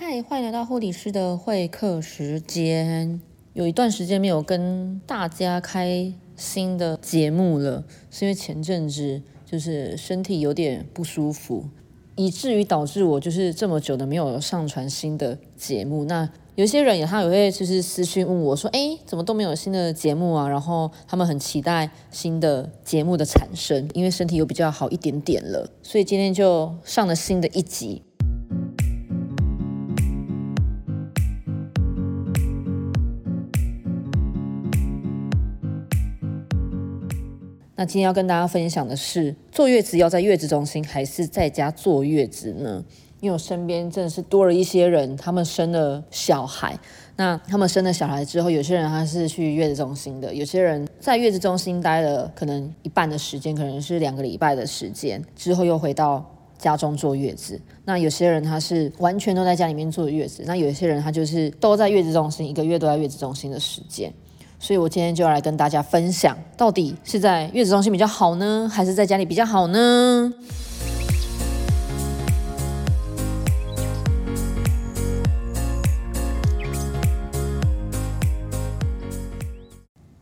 嗨，欢迎来到护理师的会客时间。有一段时间没有跟大家开新的节目了，是因为前阵子就是身体有点不舒服，以至于导致我就是这么久的没有上传新的节目。那有些人也他也会就是私讯问我说：“哎，怎么都没有新的节目啊？”然后他们很期待新的节目的产生，因为身体又比较好一点点了，所以今天就上了新的一集。那今天要跟大家分享的是，坐月子要在月子中心还是在家坐月子呢？因为我身边真的是多了一些人，他们生了小孩。那他们生了小孩之后，有些人他是去月子中心的，有些人在月子中心待了可能一半的时间，可能是两个礼拜的时间，之后又回到家中坐月子。那有些人他是完全都在家里面坐月子，那有些人他就是都在月子中心，一个月都在月子中心的时间。所以我今天就要来跟大家分享，到底是在月子中心比较好呢，还是在家里比较好呢？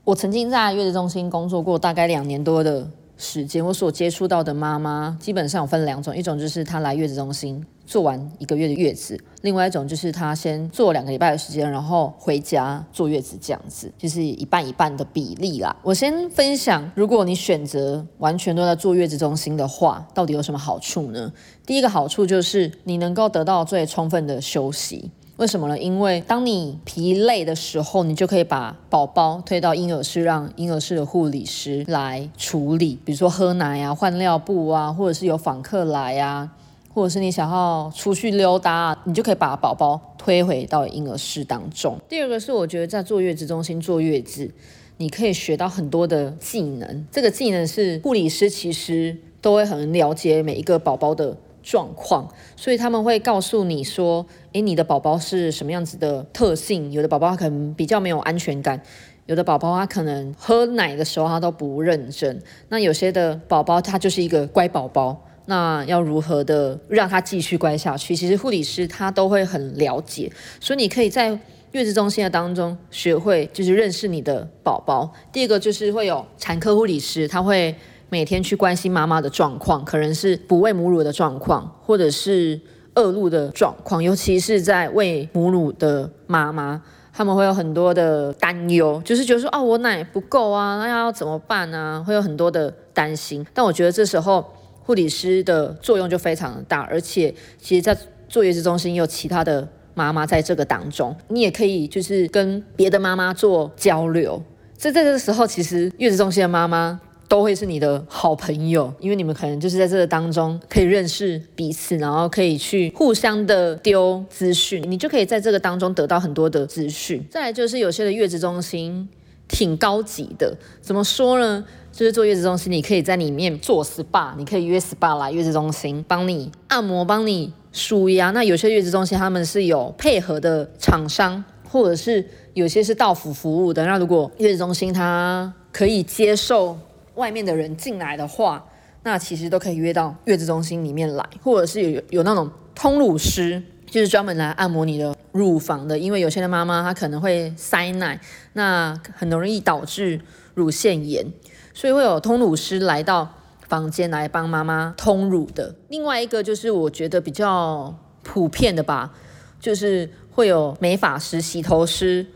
我曾经在月子中心工作过大概两年多的时间，我所接触到的妈妈基本上有分两种，一种就是她来月子中心。做完一个月的月子，另外一种就是他先做两个礼拜的时间，然后回家坐月子这样子，就是一半一半的比例啦。我先分享，如果你选择完全都在坐月子中心的话，到底有什么好处呢？第一个好处就是你能够得到最充分的休息。为什么呢？因为当你疲累的时候，你就可以把宝宝推到婴儿室，让婴儿室的护理师来处理，比如说喝奶啊、换尿布啊，或者是有访客来啊。或者是你想要出去溜达，你就可以把宝宝推回到婴儿室当中。第二个是，我觉得在坐月子中心坐月子，你可以学到很多的技能。这个技能是护理师其实都会很了解每一个宝宝的状况，所以他们会告诉你说：“诶，你的宝宝是什么样子的特性？有的宝宝可能比较没有安全感，有的宝宝他可能喝奶的时候他都不认真，那有些的宝宝他就是一个乖宝宝。”那要如何的让他继续乖下去？其实护理师他都会很了解，所以你可以在月子中心的当中学会，就是认识你的宝宝。第二个就是会有产科护理师，他会每天去关心妈妈的状况，可能是不喂母乳的状况，或者是恶露的状况，尤其是在喂母乳的妈妈，他们会有很多的担忧，就是觉得说啊，我奶不够啊，那要怎么办呢？会有很多的担心。但我觉得这时候。护理师的作用就非常的大，而且其实，在坐月子中心有其他的妈妈在这个当中，你也可以就是跟别的妈妈做交流。在这个时候，其实月子中心的妈妈都会是你的好朋友，因为你们可能就是在这个当中可以认识彼此，然后可以去互相的丢资讯，你就可以在这个当中得到很多的资讯。再来就是有些的月子中心挺高级的，怎么说呢？就是坐月子中心，你可以在里面做 SPA，你可以约 SPA 来月子中心帮你按摩、帮你舒压。那有些月子中心他们是有配合的厂商，或者是有些是到府服务的。那如果月子中心它可以接受外面的人进来的话，那其实都可以约到月子中心里面来，或者是有有那种通乳师，就是专门来按摩你的乳房的。因为有些的妈妈她可能会塞奶，那很容易导致乳腺炎。所以会有通乳师来到房间来帮妈妈通乳的。另外一个就是我觉得比较普遍的吧，就是会有美发师、洗头师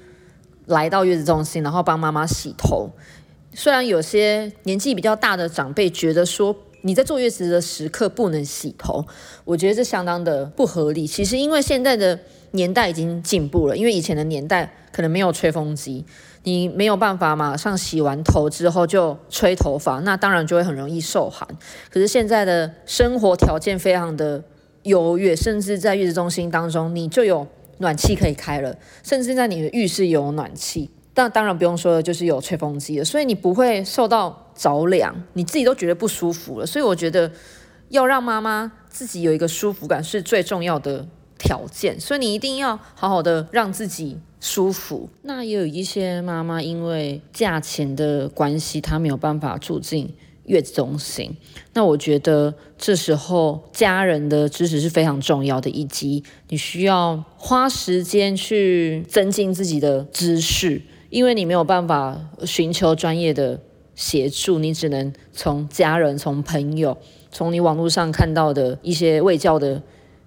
来到月子中心，然后帮妈妈洗头。虽然有些年纪比较大的长辈觉得说你在坐月子的时刻不能洗头，我觉得这相当的不合理。其实因为现在的年代已经进步了，因为以前的年代可能没有吹风机。你没有办法马上洗完头之后就吹头发，那当然就会很容易受寒。可是现在的生活条件非常的优越，甚至在月子中心当中，你就有暖气可以开了，甚至在你的浴室有暖气。但当然不用说的就是有吹风机了，所以你不会受到着凉，你自己都觉得不舒服了。所以我觉得要让妈妈自己有一个舒服感是最重要的条件，所以你一定要好好的让自己。舒服。那也有一些妈妈因为价钱的关系，她没有办法住进月子中心。那我觉得这时候家人的支持是非常重要的，以及你需要花时间去增进自己的知识，因为你没有办法寻求专业的协助，你只能从家人、从朋友、从你网络上看到的一些卫教的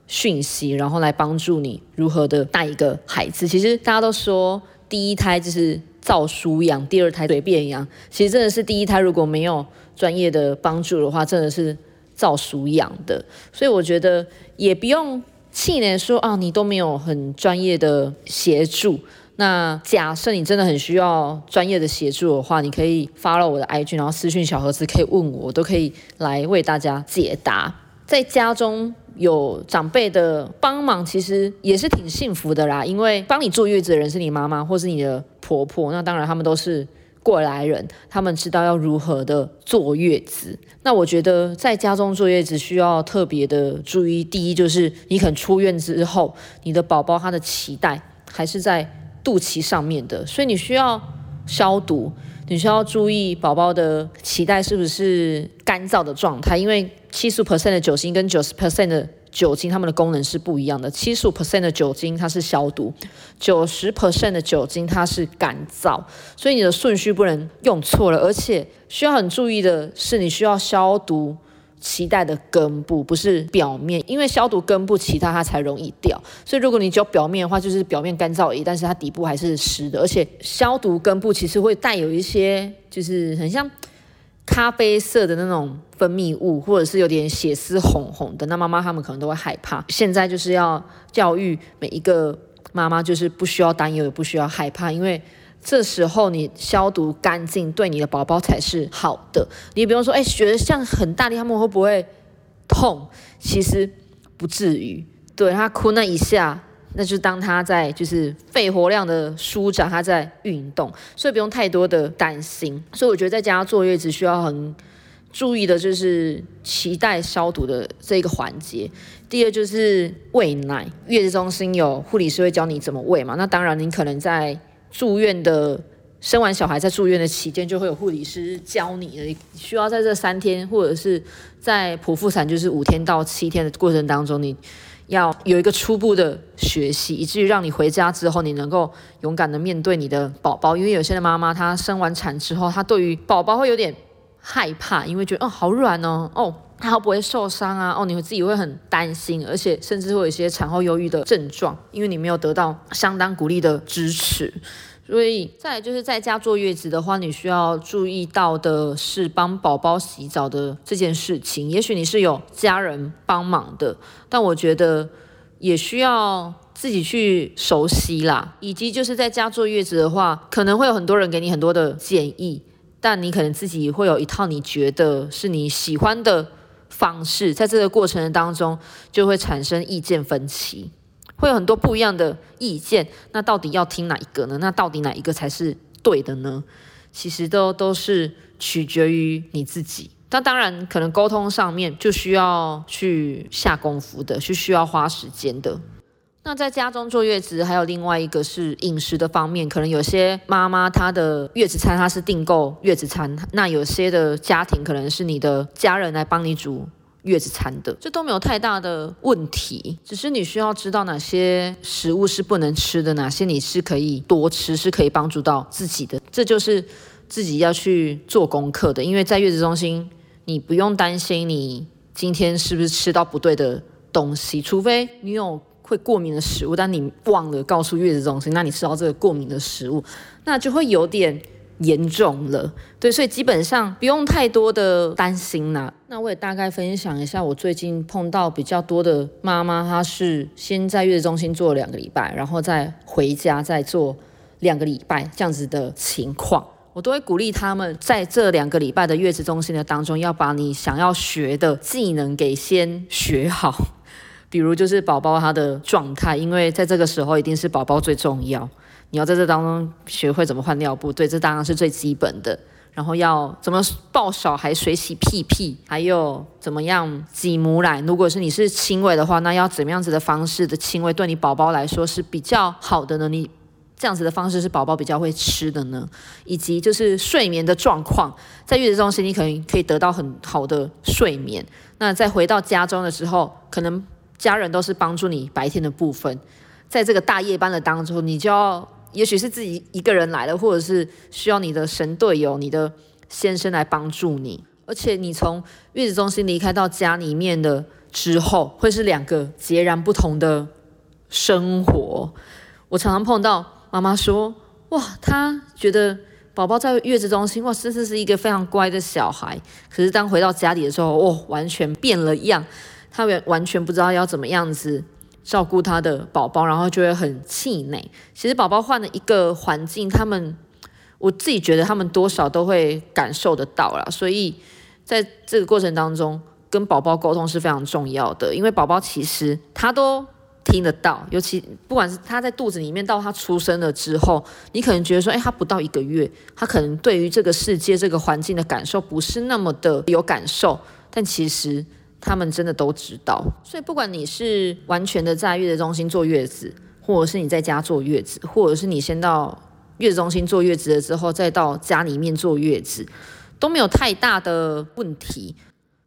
讯息，然后来帮助你如何的带一个孩子。其实大家都说第一胎就是照书养，第二胎随便养。其实真的是第一胎如果没有专业的帮助的话，真的是照书养的。所以我觉得也不用气馁，说啊你都没有很专业的协助。那假设你真的很需要专业的协助的话，你可以发了我的 IG，然后私讯小盒子可以问我，我都可以来为大家解答。在家中有长辈的帮忙，其实也是挺幸福的啦。因为帮你坐月子的人是你妈妈或是你的婆婆，那当然他们都是过来人，他们知道要如何的坐月子。那我觉得在家中坐月子需要特别的注意，第一就是你肯出院之后，你的宝宝他的脐带还是在肚脐上面的，所以你需要消毒。你需要注意宝宝的脐带是不是干燥的状态，因为七十 percent 的酒精跟九十 percent 的酒精，它们的功能是不一样的。七十五 percent 的酒精它是消毒，九十 percent 的酒精它是干燥，所以你的顺序不能用错了。而且需要很注意的是，你需要消毒。脐带的根部不是表面，因为消毒根部，其他它才容易掉。所以如果你只有表面的话，就是表面干燥而已，但是它底部还是湿的。而且消毒根部其实会带有一些，就是很像咖啡色的那种分泌物，或者是有点血丝红红的。那妈妈他们可能都会害怕。现在就是要教育每一个妈妈，就是不需要担忧，也不需要害怕，因为。这时候你消毒干净，对你的宝宝才是好的。你比如说，哎，觉得像很大力，他们会不会痛？其实不至于。对他哭那一下，那就当他在就是肺活量的舒展，他在运动，所以不用太多的担心。所以我觉得在家坐月子需要很注意的就是脐带消毒的这个环节。第二就是喂奶，月子中心有护理师会教你怎么喂嘛。那当然，你可能在住院的生完小孩在住院的期间，就会有护理师教你的，需要在这三天或者是在剖腹产就是五天到七天的过程当中，你要有一个初步的学习，以至于让你回家之后，你能够勇敢的面对你的宝宝。因为有些的妈妈她生完产之后，她对于宝宝会有点害怕，因为觉得哦好软哦，哦他会不会受伤啊？哦，你会自己会很担心，而且甚至会有一些产后忧郁的症状，因为你没有得到相当鼓励的支持。所以，再来就是在家坐月子的话，你需要注意到的是帮宝宝洗澡的这件事情。也许你是有家人帮忙的，但我觉得也需要自己去熟悉啦。以及就是在家坐月子的话，可能会有很多人给你很多的建议，但你可能自己会有一套你觉得是你喜欢的方式，在这个过程当中就会产生意见分歧。会有很多不一样的意见，那到底要听哪一个呢？那到底哪一个才是对的呢？其实都都是取决于你自己。那当然，可能沟通上面就需要去下功夫的，是需要花时间的。那在家中坐月子，还有另外一个是饮食的方面，可能有些妈妈她的月子餐她是订购月子餐，那有些的家庭可能是你的家人来帮你煮。月子餐的，这都没有太大的问题，只是你需要知道哪些食物是不能吃的，哪些你是可以多吃，是可以帮助到自己的，这就是自己要去做功课的。因为在月子中心，你不用担心你今天是不是吃到不对的东西，除非你有会过敏的食物，但你忘了告诉月子中心，那你吃到这个过敏的食物，那就会有点。严重了，对，所以基本上不用太多的担心啦。那我也大概分享一下，我最近碰到比较多的妈妈，她是先在月子中心做两个礼拜，然后再回家再做两个礼拜这样子的情况。我都会鼓励他们在这两个礼拜的月子中心的当中，要把你想要学的技能给先学好。比如就是宝宝他的状态，因为在这个时候一定是宝宝最重要。你要在这当中学会怎么换尿布，对，这当然是最基本的。然后要怎么抱小孩水洗屁屁，还有怎么样挤母奶。如果是你是亲喂的话，那要怎么样子的方式的亲喂，对你宝宝来说是比较好的呢？你这样子的方式是宝宝比较会吃的呢？以及就是睡眠的状况，在月子中心你可能可以得到很好的睡眠。那在回到家中的时候，可能家人都是帮助你白天的部分，在这个大夜班的当中，你就要也许是自己一个人来了，或者是需要你的神队友、你的先生来帮助你。而且你从月子中心离开到家里面的之后，会是两个截然不同的生活。我常常碰到。妈妈说：“哇，她觉得宝宝在月子中心，哇，真的是一个非常乖的小孩。可是当回到家里的时候，哦，完全变了样。他完完全不知道要怎么样子照顾他的宝宝，然后就会很气馁。其实宝宝换了一个环境，他们我自己觉得他们多少都会感受得到啦。所以在这个过程当中，跟宝宝沟通是非常重要的，因为宝宝其实他都。”听得到，尤其不管是他在肚子里面到他出生了之后，你可能觉得说，哎，他不到一个月，他可能对于这个世界、这个环境的感受不是那么的有感受，但其实他们真的都知道。所以不管你是完全的在月子中心坐月子，或者是你在家坐月子，或者是你先到月子中心坐月子了之后再到家里面坐月子，都没有太大的问题。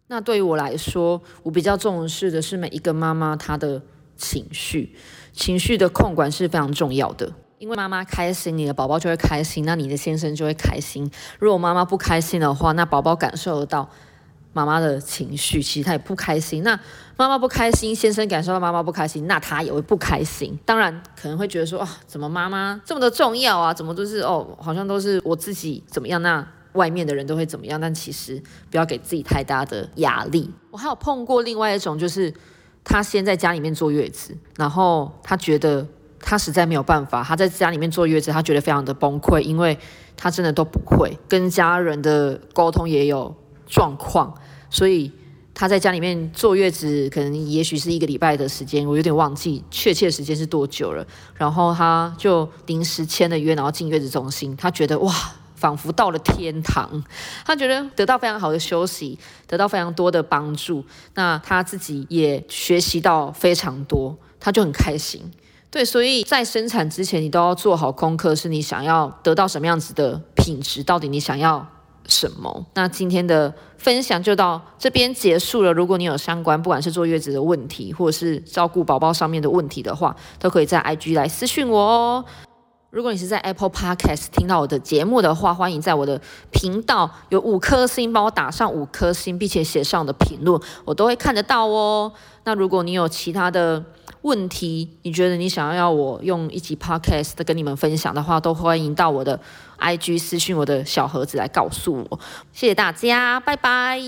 那对于我来说，我比较重视的是每一个妈妈她的。情绪，情绪的控管是非常重要的。因为妈妈开心，你的宝宝就会开心，那你的先生就会开心。如果妈妈不开心的话，那宝宝感受得到妈妈的情绪，其实他也不开心。那妈妈不开心，先生感受到妈妈不开心，那他也会不开心。当然可能会觉得说啊，怎么妈妈这么的重要啊？怎么都是哦，好像都是我自己怎么样？那外面的人都会怎么样？但其实不要给自己太大的压力。我还有碰过另外一种，就是。他先在家里面坐月子，然后他觉得他实在没有办法，他在家里面坐月子，他觉得非常的崩溃，因为他真的都不会跟家人的沟通也有状况，所以他在家里面坐月子，可能也许是一个礼拜的时间，我有点忘记确切时间是多久了，然后他就临时签了约，然后进月子中心，他觉得哇。仿佛到了天堂，他觉得得到非常好的休息，得到非常多的帮助，那他自己也学习到非常多，他就很开心。对，所以在生产之前，你都要做好功课，是你想要得到什么样子的品质，到底你想要什么？那今天的分享就到这边结束了。如果你有相关，不管是坐月子的问题，或者是照顾宝宝上面的问题的话，都可以在 IG 来私讯我哦。如果你是在 Apple Podcast 听到我的节目的话，欢迎在我的频道有五颗星帮我打上五颗星，并且写上的评论，我都会看得到哦。那如果你有其他的问题，你觉得你想要我用一集 Podcast 跟你们分享的话，都欢迎到我的 IG 私讯我的小盒子来告诉我。谢谢大家，拜拜。